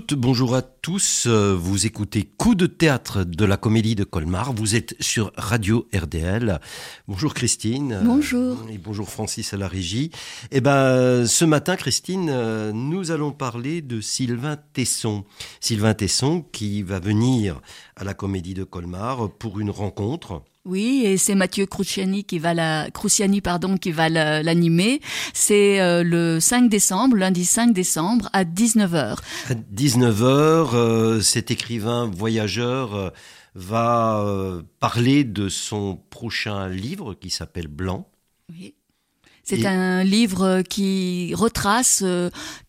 toutes, bonjour à tous. Euh, vous écoutez Coup de théâtre de la comédie de Colmar. Vous êtes sur Radio RDL. Bonjour Christine. Bonjour. Et bonjour Francis à la régie. Eh ben, ce matin, Christine, euh, nous allons parler de Sylvain Tesson. Sylvain Tesson qui va venir à la comédie de Colmar pour une rencontre. Oui, et c'est Mathieu Cruciani qui va la Cruciani pardon qui va l'animer. C'est euh, le 5 décembre, lundi 5 décembre à 19h. À 19h, euh, cet écrivain voyageur euh, va parler de son prochain livre qui s'appelle Blanc. Oui. C'est un livre qui retrace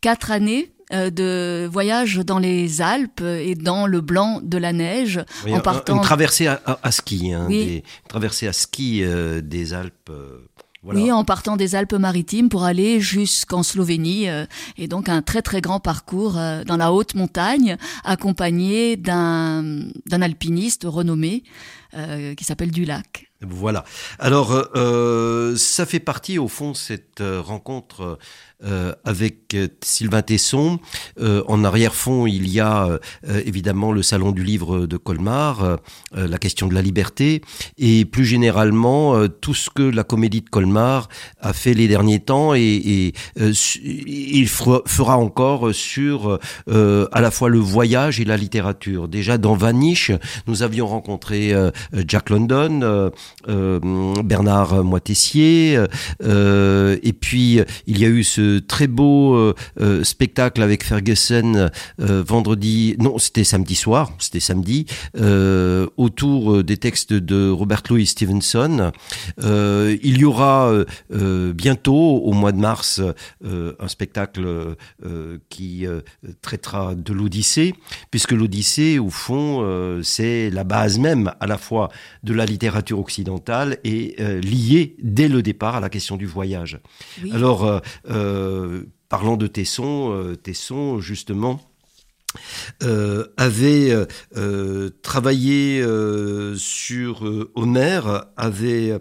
quatre années euh, de voyage dans les Alpes et dans le blanc de la neige en partant. Une traversée à, ski, hein, des, traversée à ski euh, des Alpes. Euh, oui, en partant des Alpes-Maritimes pour aller jusqu'en Slovénie, et donc un très très grand parcours dans la haute montagne, accompagné d'un d'un alpiniste renommé qui s'appelle Dulac. Voilà. Alors, ça fait partie, au fond, cette rencontre euh, avec euh, Sylvain Tesson. Euh, en arrière-fond, il y a évidemment le Salon du Livre de Colmar, la question de la liberté, et plus généralement tout ce que la Comédie de Colmar a fait les derniers temps, et, il fera encore sur à la fois le voyage et la littérature. Déjà dans Vanish, nous avions rencontré Jack London, Bernard Moitessier, et puis il y a eu ce très beau euh, euh, spectacle avec Ferguson euh, vendredi, non, c'était samedi soir, c'était samedi, autour des textes de Robert Louis Stevenson. il y aura bientôt, au mois de mars, un spectacle qui traitera de l'Odyssée, puisque l'Odyssée, au fond, c'est la base même à la fois de la littérature occidentale et liée dès le départ à la question du voyage. Alors, euh, parlant de Tesson, euh, Tesson justement euh, avait travaillé sur Homère, avait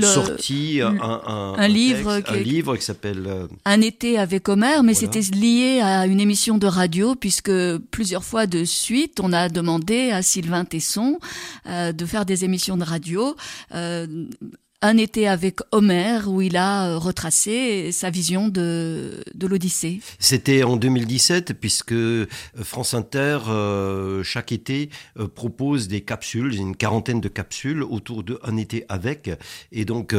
sorti un, livre, qui, un livre qui s'appelle Un été avec Homère, mais c'était lié à une émission de radio puisque plusieurs fois de suite on a demandé à Sylvain Tesson de faire des émissions de radio un été avec Homère où il a euh, retracé sa vision de, l'Odyssée. C'était en 2017 puisque euh, France Inter euh, chaque été propose des capsules, une quarantaine de capsules autour de Un été avec et donc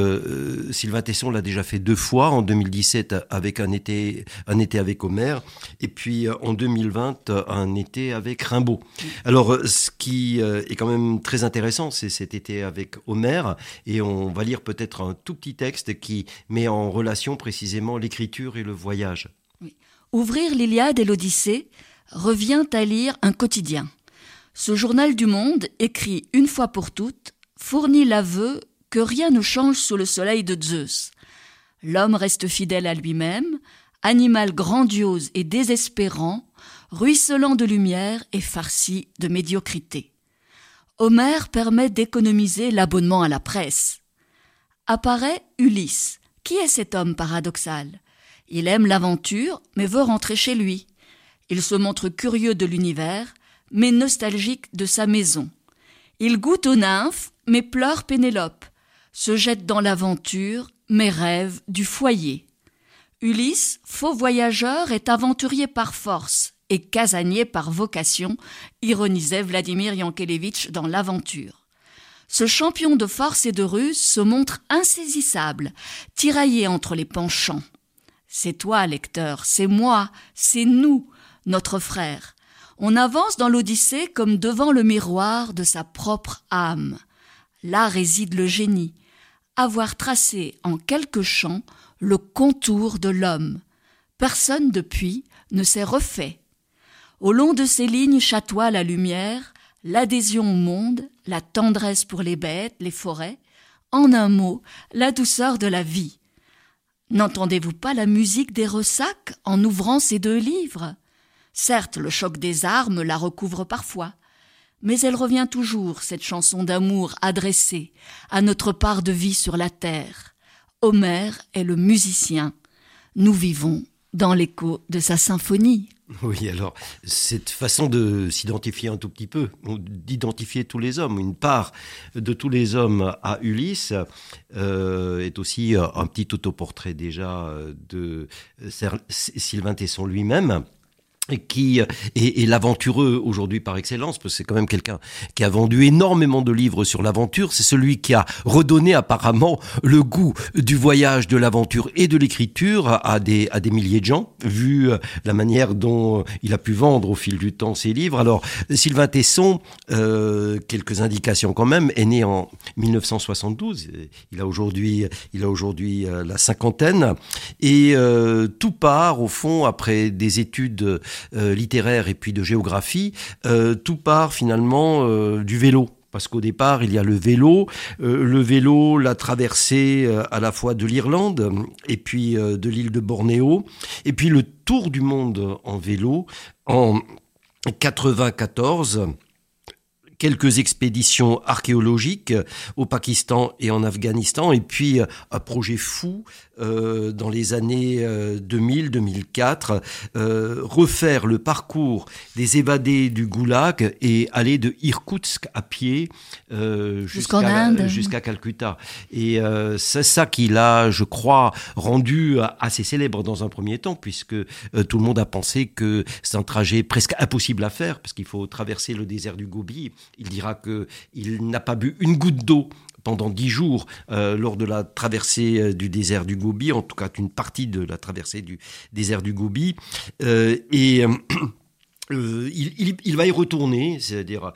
Sylvain Tesson l'a déjà fait deux fois en 2017 avec un été un été avec Homère et puis en 2020 un été avec Rimbaud. Alors ce qui est quand même très intéressant c'est cet été avec Homère et on va peut-être un tout petit texte qui met en relation précisément l'écriture et le voyage. Ouvrir l'Iliade et l'Odyssée revient à lire un quotidien. Ce journal du monde, écrit une fois pour toutes, fournit l'aveu que rien ne change sous le soleil de Zeus. L'homme reste fidèle à lui-même, animal grandiose et désespérant, ruisselant de lumière et farci de médiocrité. Homère permet d'économiser l'abonnement à la presse apparaît Ulysse. Qui est cet homme paradoxal? Il aime l'aventure, mais veut rentrer chez lui. Il se montre curieux de l'univers, mais nostalgique de sa maison. Il goûte aux nymphes, mais pleure Pénélope, se jette dans l'aventure, mais rêve du foyer. Ulysse, faux voyageur, est aventurier par force et casanier par vocation, ironisait Vladimir Yankelevitch dans l'aventure. Ce champion de force et de ruse se montre insaisissable, tiraillé entre les penchants. C'est toi, lecteur, c'est moi, c'est nous, notre frère. On avance dans l'Odyssée comme devant le miroir de sa propre âme. Là réside le génie, avoir tracé en quelques champs le contour de l'homme. Personne depuis ne s'est refait. Au long de ces lignes chatoie la lumière, l'adhésion au monde, la tendresse pour les bêtes, les forêts, en un mot, la douceur de la vie. N'entendez-vous pas la musique des ressacs en ouvrant ces deux livres? Certes, le choc des armes la recouvre parfois, mais elle revient toujours, cette chanson d'amour adressée à notre part de vie sur la terre. Homère est le musicien, nous vivons dans l'écho de sa symphonie. Oui, alors cette façon de s'identifier un tout petit peu, d'identifier tous les hommes, une part de tous les hommes à Ulysse, euh, est aussi un petit autoportrait déjà de Sylvain Tesson lui-même qui est, l'aventureux aujourd'hui par excellence, parce que c'est quand même quelqu'un qui a vendu énormément de livres sur l'aventure. C'est celui qui a redonné apparemment le goût du voyage, de l'aventure et de l'écriture à des, à des milliers de gens, vu euh, la manière dont il a pu vendre au fil du temps ses livres. Alors, Sylvain Tesson, euh, quelques indications quand même, est né en 1972. Il a aujourd'hui, il a aujourd'hui euh, la cinquantaine, et euh, tout part au fond après des études euh, littéraire et puis de géographie, euh, tout part finalement euh, du vélo. Parce qu'au départ, il y a le vélo, le vélo, la traversée à la fois de l'Irlande et puis de l'île de Bornéo, et puis le tour du monde en vélo en 94 quelques expéditions archéologiques au Pakistan et en Afghanistan, et puis un projet fou euh, dans les années 2000-2004, euh, euh, refaire le parcours des évadés du Goulag et aller de Irkoutsk à pied jusqu'à Calcutta. Et c'est ça qu'il a, je crois, rendu assez célèbre dans un premier temps, puisque tout le monde a pensé que c'est un trajet presque impossible à faire, parce qu'il faut traverser le désert du Gobi. Il dira qu'il n'a pas bu une goutte d'eau pendant dix jours euh, lors de la traversée euh, du désert du Gobi, en tout cas une partie de la traversée du désert du Gobi. Euh, et il, va y retourner, c'est-à-dire,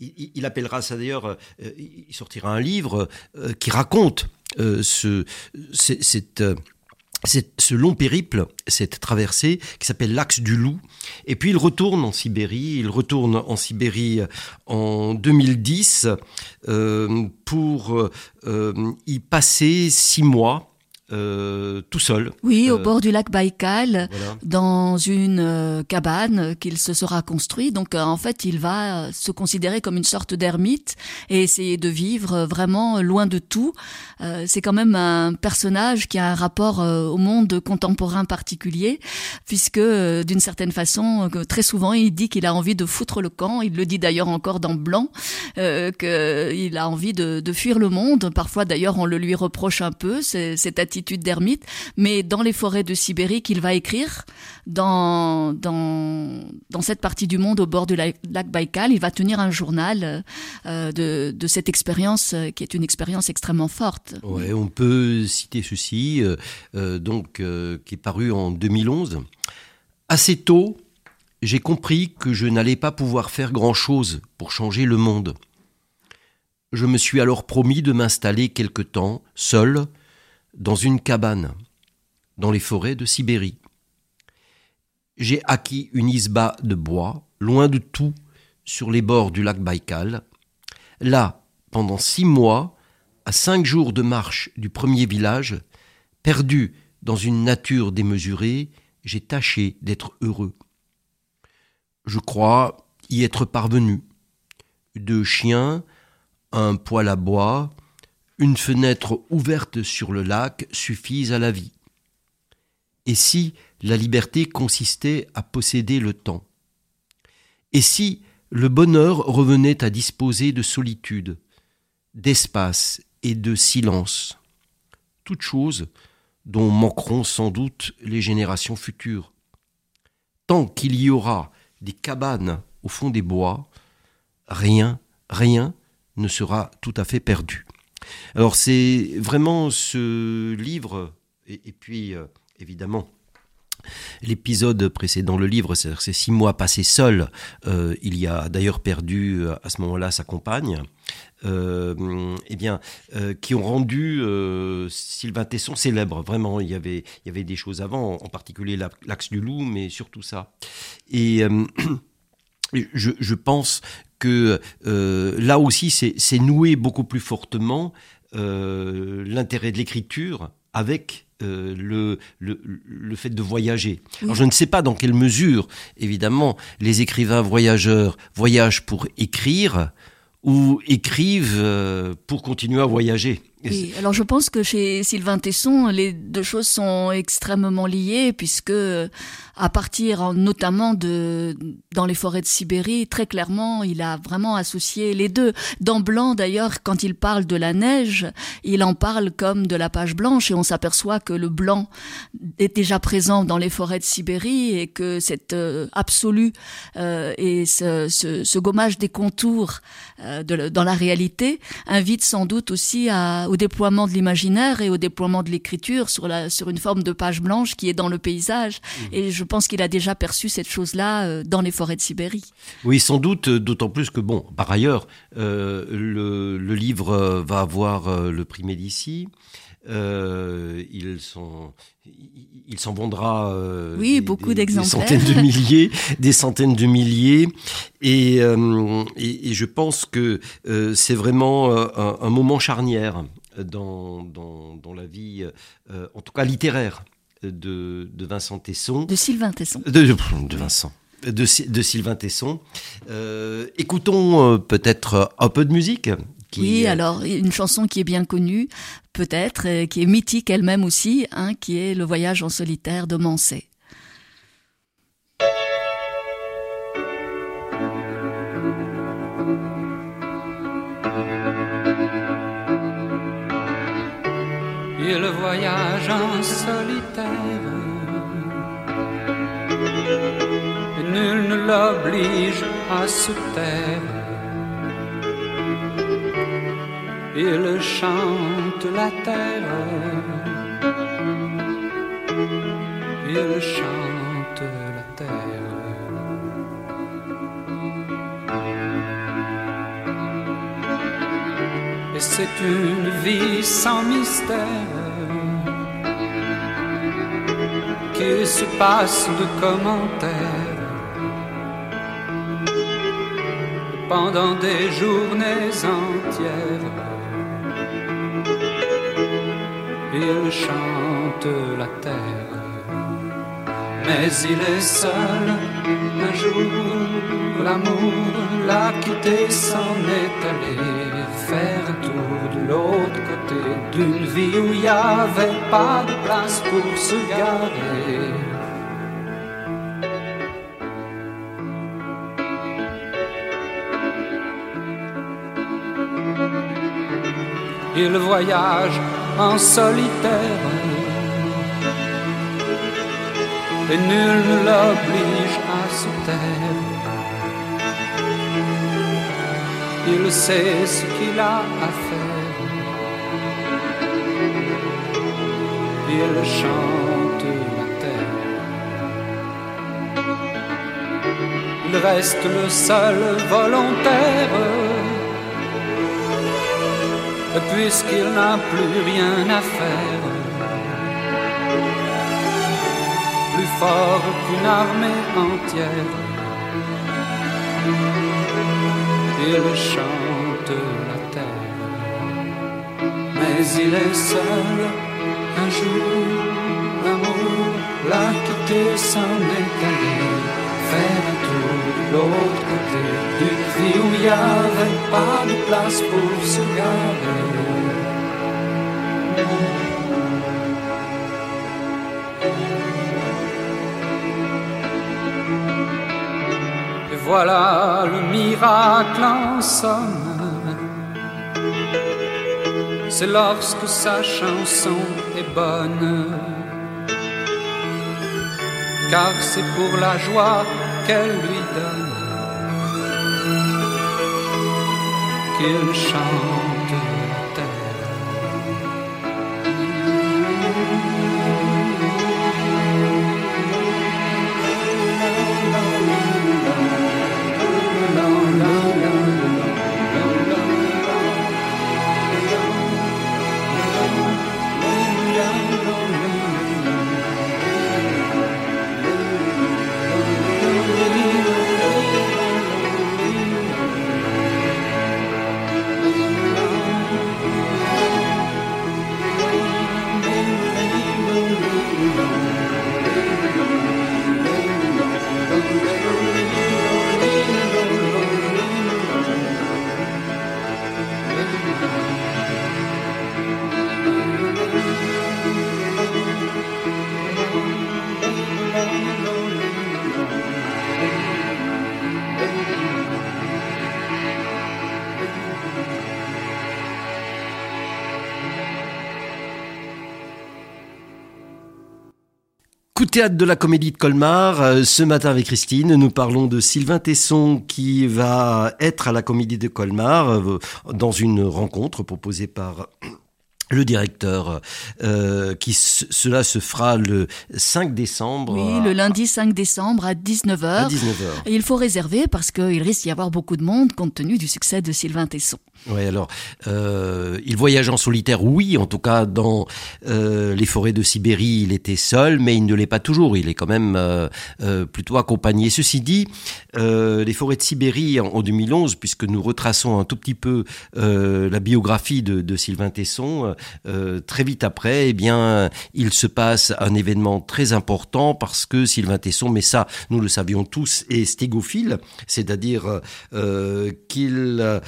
il, appellera ça d'ailleurs, il sortira un livre qui raconte ce, cette ce long périple, cette traversée qui s'appelle l'axe du loup. Et puis il retourne en Sibérie, il retourne en Sibérie en 2010 euh, pour euh, y passer six mois euh, tout seul. Oui, au euh, bord du lac Baïkal, dans une euh, cabane qu'il se sera construit. Donc en fait, il va se considérer comme une sorte d'ermite et essayer de vivre vraiment loin de tout. C'est quand même un personnage qui a un rapport au monde contemporain particulier, puisque d'une certaine façon, très souvent, il dit qu'il a envie de foutre le camp. Il le dit d'ailleurs encore dans Blanc, qu'il a envie de, de, fuir le monde. Parfois, d'ailleurs, on le lui reproche un peu, cette attitude d'ermite, mais dans les forêts de Sibérie qu'il va écrire dans, dans, cette partie du monde au bord du lac, Baïkal. Il va tenir un journal euh, de, de, cette expérience euh, qui est une expérience extrêmement forte. Ouais, on peut citer ceci, euh, donc, qui est paru en 2011. Assez tôt, j'ai compris que je n'allais pas pouvoir faire grand-chose pour changer le monde. Je me suis alors promis de m'installer quelque temps, seul, dans une cabane, dans les forêts de Sibérie. J'ai acquis une isba de bois, loin de tout, sur les bords du lac Baïkal. Là, pendant six mois, à cinq jours de marche du premier village, perdu dans une nature démesurée, j'ai tâché d'être heureux. Je crois y être parvenu. Deux chiens, un poêle à bois, une fenêtre ouverte sur le lac suffisent à la vie. Et si la liberté consistait à posséder le temps? Et si le bonheur revenait à disposer de solitude, d'espace et de silence? Toutes choses dont manqueront sans doute les générations futures. Tant qu'il y aura des cabanes au fond des bois, rien, rien ne sera tout à fait perdu. Alors c'est vraiment ce livre, et, puis euh, évidemment L'épisode précédent le livre, c'est six mois passés seul. Euh, il y a d'ailleurs perdu euh, à ce moment-là sa compagne. eh bien, qui ont rendu Sylvain Tesson célèbre. Vraiment, il y avait, il y avait des choses avant, en particulier l'axe du loup, mais surtout ça. Et je, je, pense que euh, là aussi, c'est noué beaucoup plus fortement euh, l'intérêt de l'écriture avec euh, le, le, fait de voyager. Alors je ne sais pas dans quelle mesure, évidemment, les écrivains voyageurs voyagent pour écrire ou écrivent pour continuer à voyager. Oui, alors je pense que chez Sylvain Tesson, les deux choses sont extrêmement liées, puisque à partir notamment de dans les forêts de Sibérie, très clairement, il a vraiment associé les deux. Dans Blanc, d'ailleurs, quand il parle de la neige, il en parle comme de la page blanche, et on s'aperçoit que le blanc est déjà présent dans les forêts de Sibérie, et que cette euh, absolue euh, et ce, ce, ce, gommage des contours euh, de, dans la réalité invite sans doute aussi à, au déploiement de l'imaginaire et au déploiement de l'écriture sur, la, sur une forme de page blanche qui est dans le paysage. Mmh. Et je pense qu'il a déjà perçu cette chose-là euh, dans les forêts de Sibérie. Oui, sans doute, euh, d'autant plus que, bon, par ailleurs, euh, le, le, livre va avoir le prix Médicis. Euh, ils sont, il s'en vendra euh, oui, des, beaucoup d'exemplaires, des centaines de milliers, des centaines de milliers, et, euh, et, et je pense que c'est vraiment un, un, moment charnière dans, dans, dans la vie, en tout cas littéraire, de, de Vincent Tesson, de Sylvain Tesson, de, de Vincent. De, de, Sylvain Tesson. Euh, écoutons euh, peut-être un peu de musique oui, alors une chanson qui est bien connue, peut-être, euh, qui est mythique elle-même aussi, hein, qui est Le voyage en solitaire de Mansé. Le voyage en solitaire, nul ne l'oblige à se taire. Il chante la terre, il chante la terre. Et c'est une vie sans mystère qui se passe de commentaires pendant des journées entières. il chante la terre. Mais il est seul, un jour l'amour l'a quitté, s'en est allé faire de l'autre côté d'une vie où il n'y avait pas de place pour se garer. Il voyage en solitaire. Et nul ne l'oblige à se taire. Il sait ce qu'il a à faire. Il chante la terre. Il reste le seul volontaire puisqu'il n'a plus rien à faire. Plus fort qu'une armée entière, il chante la terre. Mais il est seul, un jour, l'amour l'a quitté, s'en est allé faire un tour de l'autre côté d'une vie où il n'y avait pas de place pour se garer. Et voilà le miracle en somme. C'est lorsque sa chanson est bonne car c'est pour la joie qu'elle lui donne qu'il chante. Théâtre de la Comédie de Colmar. Euh, ce matin avec Christine, nous parlons de Sylvain Tesson qui va être à la Comédie de Colmar euh, dans une rencontre proposée par le directeur, euh, qui cela se fera le 5 décembre. Oui, le lundi 5 décembre à 19h. À 19h. Et il faut réserver parce qu'il risque d'y avoir beaucoup de monde compte tenu du succès de Sylvain Tesson. Oui, alors, euh, il voyage en solitaire, oui, en tout cas dans euh, les forêts de Sibérie, il était seul, mais il ne l'est pas toujours, il est quand même euh, plutôt accompagné. Ceci dit, les forêts de Sibérie en, en, 2011, puisque nous retraçons un tout petit peu la biographie de, de Sylvain Tesson, très vite après, eh bien, il se passe un événement très important parce que Sylvain Tesson, mais ça, nous le savions tous, est stégophile, c'est-à-dire qu'il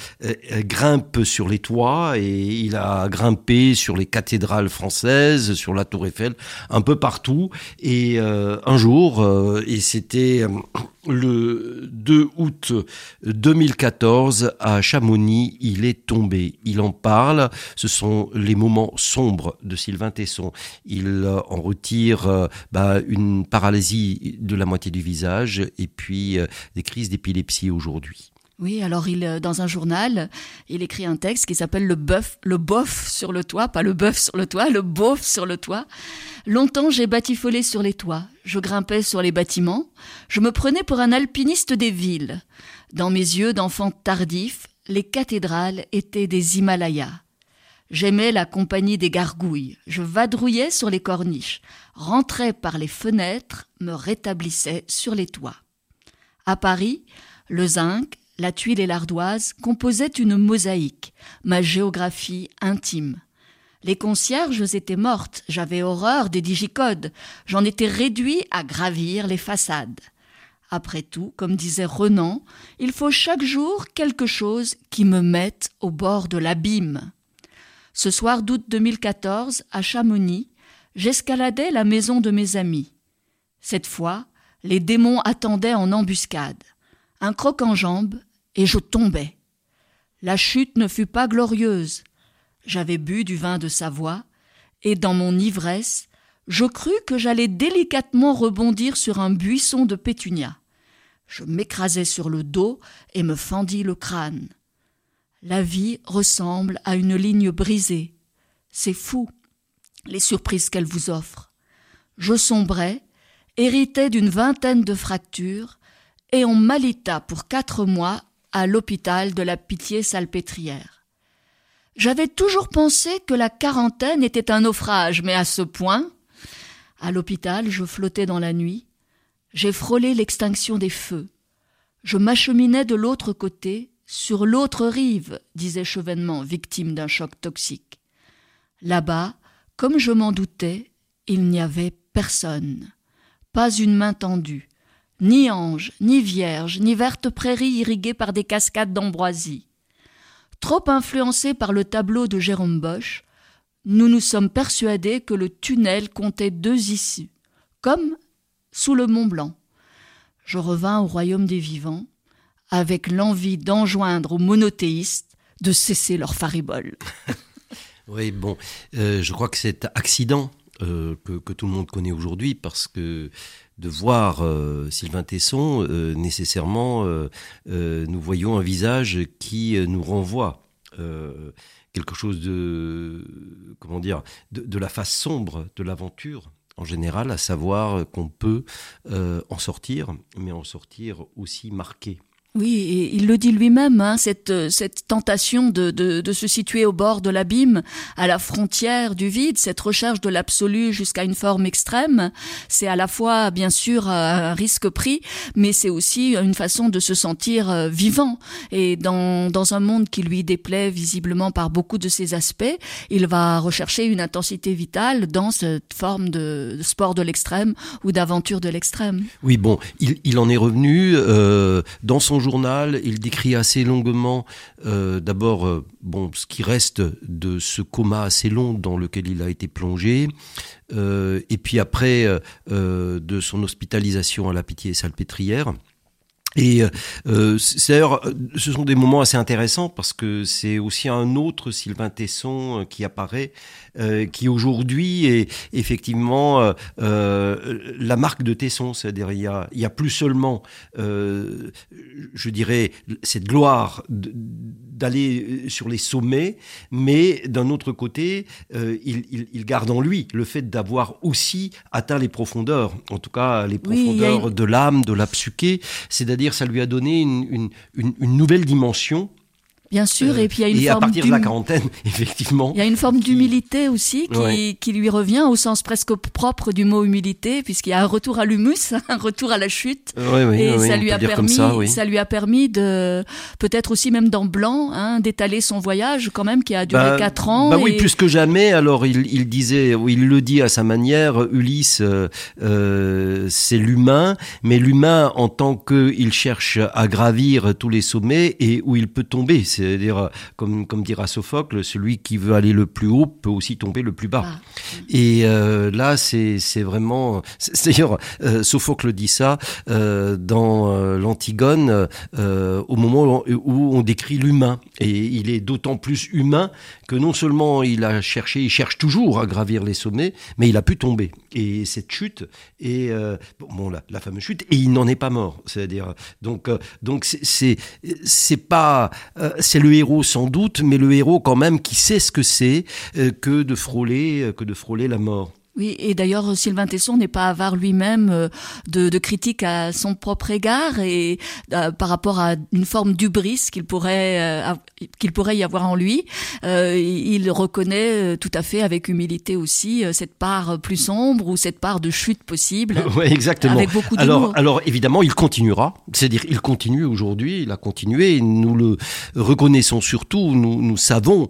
grimpe sur les toits et il a grimpé sur les cathédrales françaises, sur la Tour Eiffel, un peu partout. Et euh, un jour, euh, et c'était euh, le 2 août 2014 à Chamonix, il est tombé. Il en parle. Ce sont les moments sombres de Sylvain Tesson. Il en retire bah, une paralysie de la moitié du visage et puis des crises d'épilepsie aujourd'hui. Oui, alors il, euh, dans un journal, il écrit un texte qui s'appelle le bœuf, le bof sur le toit, pas le bœuf sur le toit, le bof sur le toit. Longtemps j'ai batifolé sur les toits, je grimpais sur les bâtiments, je me prenais pour un alpiniste des villes. Dans mes yeux d'enfant tardif, les cathédrales étaient des Himalayas. J'aimais la compagnie des gargouilles, je vadrouillais sur les corniches, rentrais par les fenêtres, me rétablissais sur les toits. À Paris, le zinc, la tuile et l'ardoise composaient une mosaïque, ma géographie intime. Les concierges étaient mortes, j'avais horreur des digicodes, j'en étais réduit à gravir les façades. Après tout, comme disait Renan, il faut chaque jour quelque chose qui me mette au bord de l'abîme. Ce soir d'août 2014, à Chamonix, j'escaladais la maison de mes amis. Cette fois, les démons attendaient en embuscade un croc en jambe, et je tombais. La chute ne fut pas glorieuse. J'avais bu du vin de Savoie, et dans mon ivresse, je crus que j'allais délicatement rebondir sur un buisson de pétunia. Je m'écrasai sur le dos et me fendis le crâne. La vie ressemble à une ligne brisée. C'est fou, les surprises qu'elle vous offre. Je sombrais, héritais d'une vingtaine de fractures, et on m'alita pour quatre mois à l'hôpital de la Pitié-Salpêtrière. J'avais toujours pensé que la quarantaine était un naufrage, mais à ce point. À l'hôpital, je flottais dans la nuit. J'ai frôlé l'extinction des feux. Je m'acheminais de l'autre côté, sur l'autre rive, disait Chevènement, victime d'un choc toxique. Là-bas, comme je m'en doutais, il n'y avait personne. Pas une main tendue, ni ange, ni vierge, ni verte prairie irriguée par des cascades d'ambroisie. Trop influencés par le tableau de Jérôme Bosch, nous nous sommes persuadés que le tunnel comptait deux issues, comme sous le Mont Blanc. Je revins au royaume des vivants, avec l'envie d'enjoindre aux monothéistes de cesser leur faribole. oui, bon, euh, je crois que cet accident euh, que, tout le monde connaît aujourd'hui, parce que de voir euh, Sylvain Tesson, euh, nécessairement, nous voyons un visage qui nous renvoie quelque chose de, comment dire, de, la face sombre de l'aventure en général, à savoir qu'on peut en sortir, mais en sortir aussi marqué. Oui, il le dit lui-même, hein, cette, cette tentation de, de, de, se situer au bord de l'abîme, à la frontière du vide, cette recherche de l'absolu jusqu'à une forme extrême, c'est à la fois bien sûr un risque pris, mais c'est aussi une façon de se sentir euh, vivant. Et dans, dans un monde qui lui déplaît visiblement par beaucoup de ses aspects, il va rechercher une intensité vitale dans cette forme de, sport de l'extrême ou d'aventure de l'extrême. Oui, bon, il, il en est revenu euh, dans son il décrit assez longuement euh, d'abord euh, ce qui reste de ce coma assez long dans lequel il a été plongé, euh, et puis après de son hospitalisation à la Pitié-Salpêtrière. Et euh, d'ailleurs, ce sont des moments assez intéressants parce que c'est aussi un autre Sylvain Tesson euh, qui apparaît, euh, qui aujourd'hui est effectivement euh, euh, la marque de Tesson. C'est-à-dire, il y a, il y a plus seulement, euh, je dirais, cette gloire d'aller sur les sommets, mais d'un autre côté, il, il, il, garde en lui le fait d'avoir aussi atteint les profondeurs, en tout cas les profondeurs oui, de l'âme, de la psyché, c'est-à-dire ça lui a donné une, une, une nouvelle dimension Bien sûr, et puis il y a une et forme à partir de la quarantaine, effectivement. Il y a une forme d'humilité aussi qui, ouais. qui, lui revient au sens presque propre du mot humilité, puisqu'il y a un retour à l'humus, un retour à la chute, oui, oui, et oui, ça lui a permis, ça, ça, lui a permis de peut-être aussi même dans Blanc, hein, d'étaler son voyage quand même qui a duré bah, quatre ans. Bah et... oui, plus que jamais. Alors il, il disait, il le dit à sa manière, Ulysse, euh, euh, c'est l'humain, mais l'humain en tant qu'il cherche à gravir tous les sommets et où il peut tomber. C'est-à-dire, comme, comme dira Sophocle, celui qui veut aller le plus haut peut aussi tomber le plus bas. Ah. Et euh, là, c'est vraiment... D'ailleurs, euh, Sophocle dit ça euh, dans euh, l'Antigone, euh, au moment où on décrit l'humain. Et il est d'autant plus humain que non seulement il a cherché, il cherche toujours à gravir les sommets, mais il a pu tomber. Et cette chute, et bon, la, la, fameuse chute, et il n'en est pas mort. C'est-à-dire, donc, donc c'est c'est pas, c'est le héros sans doute, mais le héros quand même qui sait ce que c'est euh, que de frôler, que de frôler la mort. Oui, et d'ailleurs, Sylvain Tesson n'est pas avare lui-même euh, de, de critiques à son propre égard et euh, par rapport à une forme d'ubris qu'il pourrait euh, qu'il pourrait y avoir en lui. Euh, il reconnaît tout à fait avec humilité aussi cette part plus sombre ou cette part de chute possible. Oui, exactement. Avec beaucoup alors, alors évidemment, il continuera. C'est-à-dire, il continue aujourd'hui. Il a continué. Nous le reconnaissons surtout. Nous, nous savons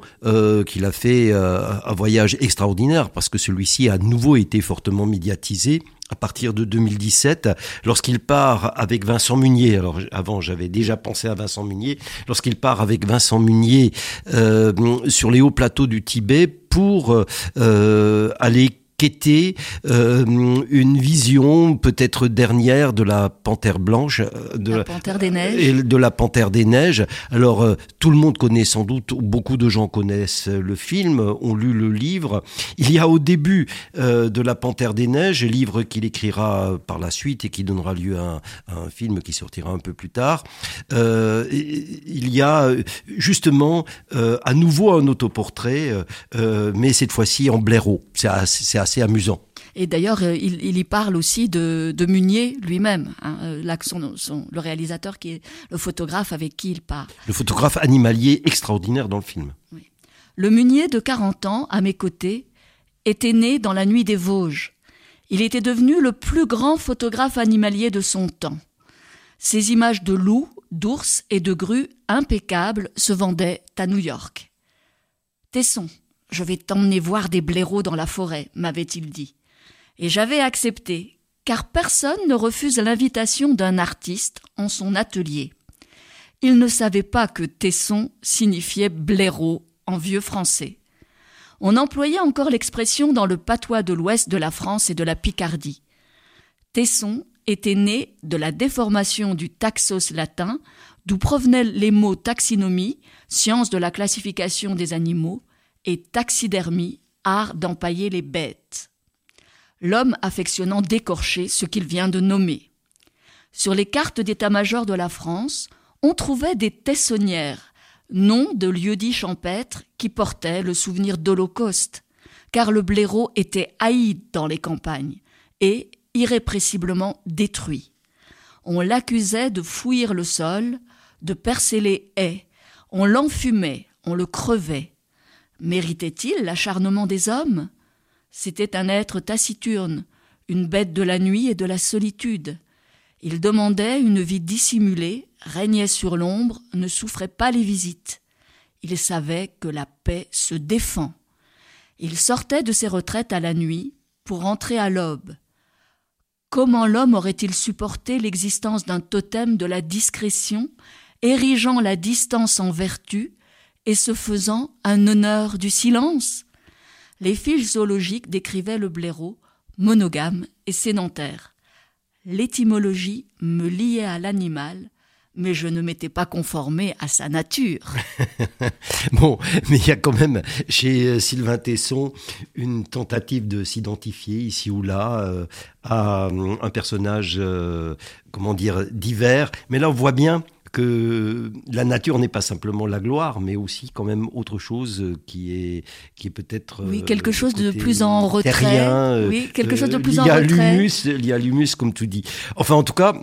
qu'il a fait un voyage extraordinaire parce que celui-ci a nouveau été fortement médiatisé à partir de 2017, lorsqu'il part avec Vincent Munier. Alors avant, j'avais déjà pensé à Vincent Munier. Lorsqu'il part avec Vincent Munier euh, sur les hauts plateaux du Tibet pour euh, aller qu'était euh, une vision peut-être dernière de la panthère blanche, de la panthère des neiges. Et de la panthère des neiges. Alors euh, tout le monde connaît sans doute, beaucoup de gens connaissent le film, ont lu le livre. Il y a au début euh, de la panthère des neiges, livre qu'il écrira par la suite et qui donnera lieu à un, à un film qui sortira un peu plus tard. Euh, il y a justement euh, à nouveau un autoportrait, mais cette fois-ci en blaireau. C'est assez, amusant. Et d'ailleurs, il, il, y parle aussi de, de Munier lui-même, hein, là, son, son, le réalisateur qui est le photographe avec qui il part. Le photographe animalier extraordinaire dans le film. Oui. Le Munier de 40 ans, à mes côtés, était né dans la nuit des Vosges. Il était devenu le plus grand photographe animalier de son temps. Ses images de loups, d'ours et de grues impeccables se vendaient à New York. Tesson, je vais t'emmener voir des blaireaux dans la forêt, m'avait-il dit. Et j'avais accepté, car personne ne refuse l'invitation d'un artiste en son atelier. Il ne savait pas que Tesson signifiait blaireau en vieux français. On employait encore l'expression dans le patois de l'ouest de la France et de la Picardie. Tesson était né de la déformation du taxos latin, d'où provenaient les mots taxinomie, science de la classification des animaux, et taxidermie, art d'empailler les bêtes. L'homme affectionnant d'écorcher ce qu'il vient de nommer. Sur les cartes d'état-major de la France, on trouvait des tessonnières, nom de lieux-dits champêtres qui portaient le souvenir d'Holocauste, car le blaireau était haï dans les campagnes et irrépressiblement détruit. On l'accusait de fouir le sol, de percer les haies, on l'enfumait, on le crevait. Méritait-il l'acharnement des hommes? C'était un être taciturne, une bête de la nuit et de la solitude. Il demandait une vie dissimulée, régnait sur l'ombre, ne souffrait pas les visites. Il savait que la paix se défend. Il sortait de ses retraites à la nuit pour entrer à l'aube. Comment l'homme aurait-il supporté l'existence d'un totem de la discrétion, érigeant la distance en vertu, et se faisant un honneur du silence. Les fiches zoologiques décrivaient le blaireau monogame et sédentaire. L'étymologie me liait à l'animal, mais je ne m'étais pas conformé à sa nature. bon, mais il y a quand même chez euh, Sylvain Tesson une tentative de s'identifier ici ou là euh, à euh, un personnage, comment dire, divers. Mais là, on voit bien que la nature n'est pas simplement la gloire, mais aussi quand même autre chose qui est, qui est peut-être... Oui, quelque chose de plus en retrait. oui, quelque chose de plus en retrait. Il y a l'humus, comme tu dis. Enfin, en tout cas,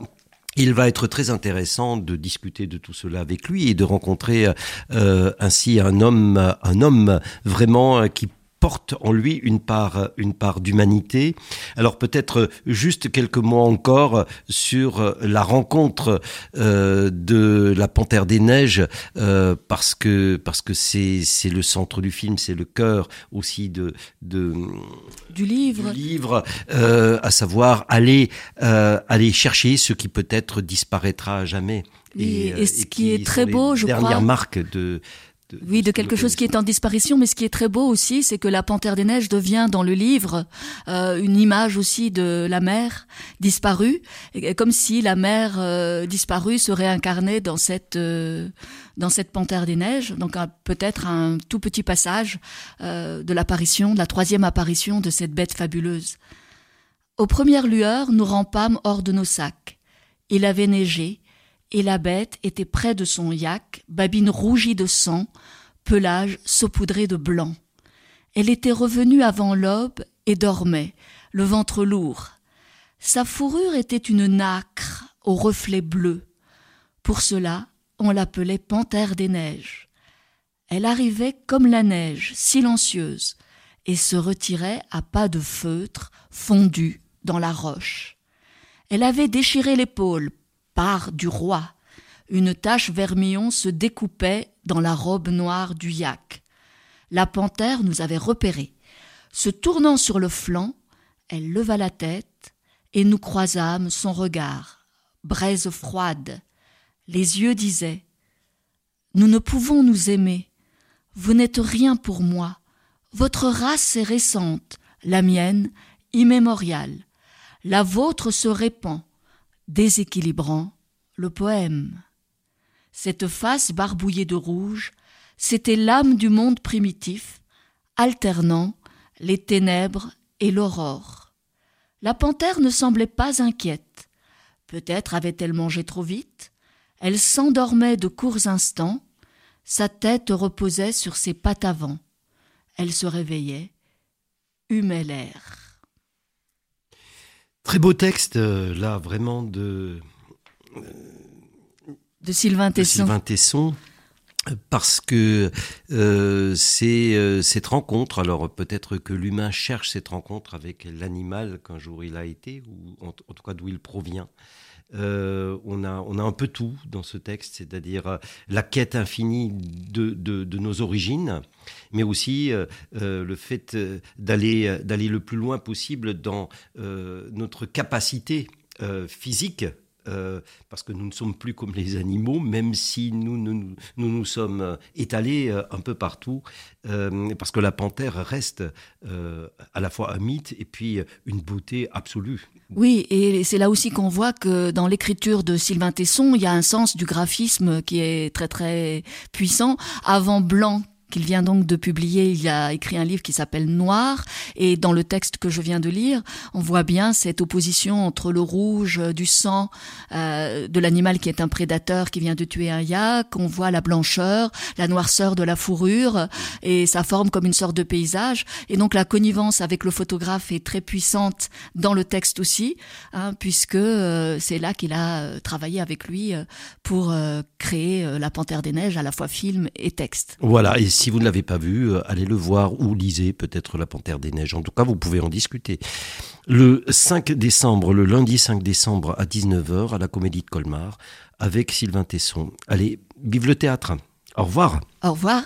il va être très intéressant de discuter de tout cela avec lui et de rencontrer euh, ainsi un homme, un homme vraiment qui porte en lui une part, une part d'humanité. Alors peut-être juste quelques mots encore sur la rencontre euh, de la Panthère des Neiges, euh, parce que parce que c'est c'est le centre du film, c'est le cœur aussi de, de du livre, du livre, euh, à savoir aller aller chercher ce qui peut-être disparaîtra à jamais. Et, et, ce qui, est très beau, je crois. Dernière marque de oui, de quelque chose qui est en disparition, mais ce qui est très beau aussi, c'est que la panthère des neiges devient dans le livre euh, une image aussi de la mer disparue, comme si la mer euh, disparue se réincarnait dans cette euh, dans cette panthère des neiges. Donc peut-être un tout petit passage de l'apparition, de la troisième apparition de cette bête fabuleuse. Aux premières lueurs, nous rampâmes hors de nos sacs. Il avait neigé, et la bête était près de son yak, babine rougie de sang, pelage saupoudré de blanc. Elle était revenue avant l'aube et dormait, le ventre lourd. Sa fourrure était une nacre au reflet bleu. Pour cela, on l'appelait panthère des neiges. Elle arrivait comme la neige, silencieuse, et se retirait à pas de feutre fondu dans la roche. Elle avait déchiré l'épaule, part du roi. Une tache vermillon se découpait dans la robe noire du yak. La panthère nous avait repérés. Se tournant sur le flanc, elle leva la tête et nous croisâmes son regard, braise froide. Les yeux disaient Nous ne pouvons nous aimer. Vous n'êtes rien pour moi. Votre race est récente, la mienne immémoriale. La vôtre se répand déséquilibrant le poème. Cette face barbouillée de rouge, c'était l'âme du monde primitif, alternant les ténèbres et l'aurore. La panthère ne semblait pas inquiète. Peut-être avait-elle mangé trop vite. Elle s'endormait de courts instants. Sa tête reposait sur ses pattes avant. Elle se réveillait, humait l'air. Très beau texte, euh, là, vraiment de. de Sylvain Tesson. parce que euh, c'est euh, cette rencontre, alors peut-être que l'humain cherche cette rencontre avec l'animal qu'un jour il a été, ou en tout cas d'où il provient. Euh, on, a, on a un peu tout dans ce texte, c'est-à-dire euh, la quête infinie de, de, nos origines, mais aussi euh, le fait d'aller d'aller le plus loin possible dans notre capacité physique euh, parce que nous ne sommes plus comme les animaux, même si nous nous, nous, sommes euh, étalés euh, un peu partout, parce que la panthère reste à la fois un mythe et puis une beauté absolue. Oui, et c'est là aussi qu'on voit que dans l'écriture de Sylvain Tesson, il y a un sens du graphisme qui est très très puissant. Avant blanc, qu'il vient donc de publier. Il a écrit un livre qui s'appelle Noir, et dans le texte que je viens de lire, on voit bien cette opposition entre le rouge du sang euh, de l'animal qui est un prédateur qui vient de tuer un yak, on voit la blancheur, la noirceur de la fourrure, et ça forme comme une sorte de paysage. Et donc la connivence avec le photographe est très puissante dans le texte aussi, hein, puisque euh, c'est là qu'il a euh, travaillé avec lui pour créer La Panthère des Neiges, à la fois film et texte. Voilà, vous ne l'avez pas vu, euh, allez le voir ou lisez peut-être La Panthère des Neiges. En tout cas, vous pouvez en discuter. Le 5 décembre, le lundi 5 décembre à 19h à la Comédie de Colmar avec Sylvain Tesson. Allez, vive le théâtre. Au revoir. Au revoir.